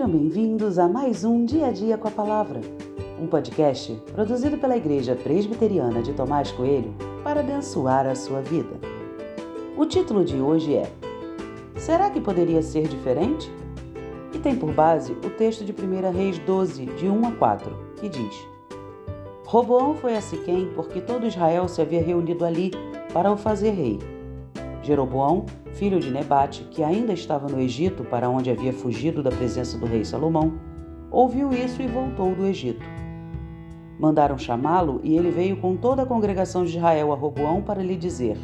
Sejam bem-vindos a mais um Dia a Dia com a Palavra, um podcast produzido pela Igreja Presbiteriana de Tomás Coelho para abençoar a sua vida. O título de hoje é Será que poderia ser diferente? E tem por base o texto de 1 Reis 12, de 1 a 4, que diz: Roboão foi a Siquém porque todo Israel se havia reunido ali para o fazer rei. Jeroboão, filho de Nebate, que ainda estava no Egito para onde havia fugido da presença do rei Salomão, ouviu isso e voltou do Egito. Mandaram chamá-lo e ele veio com toda a congregação de Israel a Roboão para lhe dizer: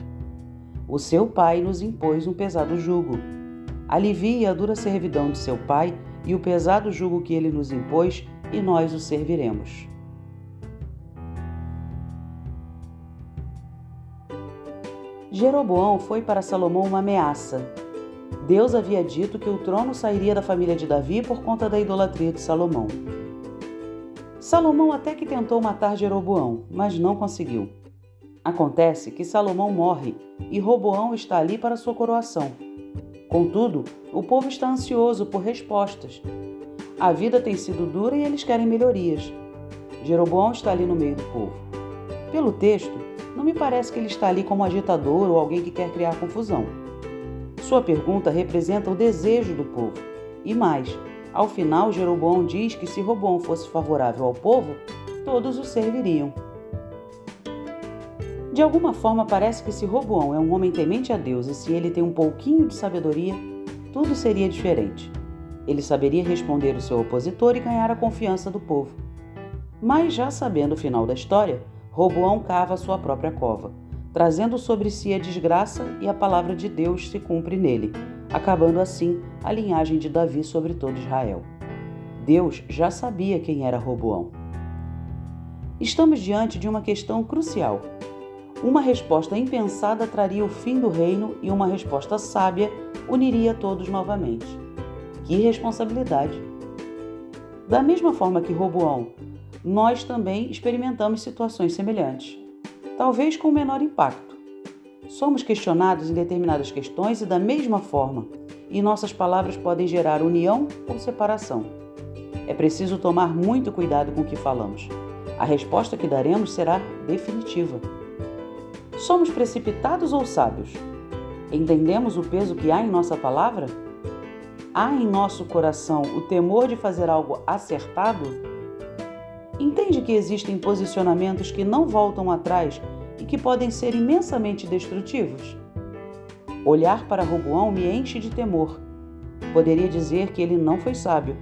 O seu pai nos impôs um pesado jugo. Alivie a dura servidão de seu pai e o pesado jugo que ele nos impôs, e nós o serviremos. Jeroboão foi para Salomão uma ameaça. Deus havia dito que o trono sairia da família de Davi por conta da idolatria de Salomão. Salomão até que tentou matar Jeroboão, mas não conseguiu. Acontece que Salomão morre e Roboão está ali para sua coroação. Contudo, o povo está ansioso por respostas. A vida tem sido dura e eles querem melhorias. Jeroboão está ali no meio do povo. Pelo texto, não me parece que ele está ali como agitador ou alguém que quer criar confusão. Sua pergunta representa o desejo do povo. E mais, ao final, Jeroboão diz que se Roboão fosse favorável ao povo, todos o serviriam. De alguma forma, parece que se Roboão é um homem temente a Deus e se ele tem um pouquinho de sabedoria, tudo seria diferente. Ele saberia responder o seu opositor e ganhar a confiança do povo. Mas, já sabendo o final da história, Roboão cava sua própria cova, trazendo sobre si a desgraça e a palavra de Deus se cumpre nele, acabando assim a linhagem de Davi sobre todo Israel. Deus já sabia quem era Roboão. Estamos diante de uma questão crucial. Uma resposta impensada traria o fim do reino e uma resposta sábia uniria todos novamente. Que responsabilidade! Da mesma forma que Roboão nós também experimentamos situações semelhantes, talvez com menor impacto. Somos questionados em determinadas questões e da mesma forma, e nossas palavras podem gerar união ou separação. É preciso tomar muito cuidado com o que falamos. A resposta que daremos será definitiva. Somos precipitados ou sábios? Entendemos o peso que há em nossa palavra? Há em nosso coração o temor de fazer algo acertado Entende que existem posicionamentos que não voltam atrás e que podem ser imensamente destrutivos? Olhar para Roboão me enche de temor. Poderia dizer que ele não foi sábio,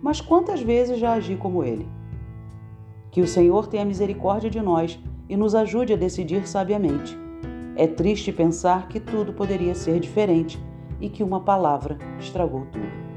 mas quantas vezes já agi como ele? Que o Senhor tenha misericórdia de nós e nos ajude a decidir sabiamente. É triste pensar que tudo poderia ser diferente e que uma palavra estragou tudo.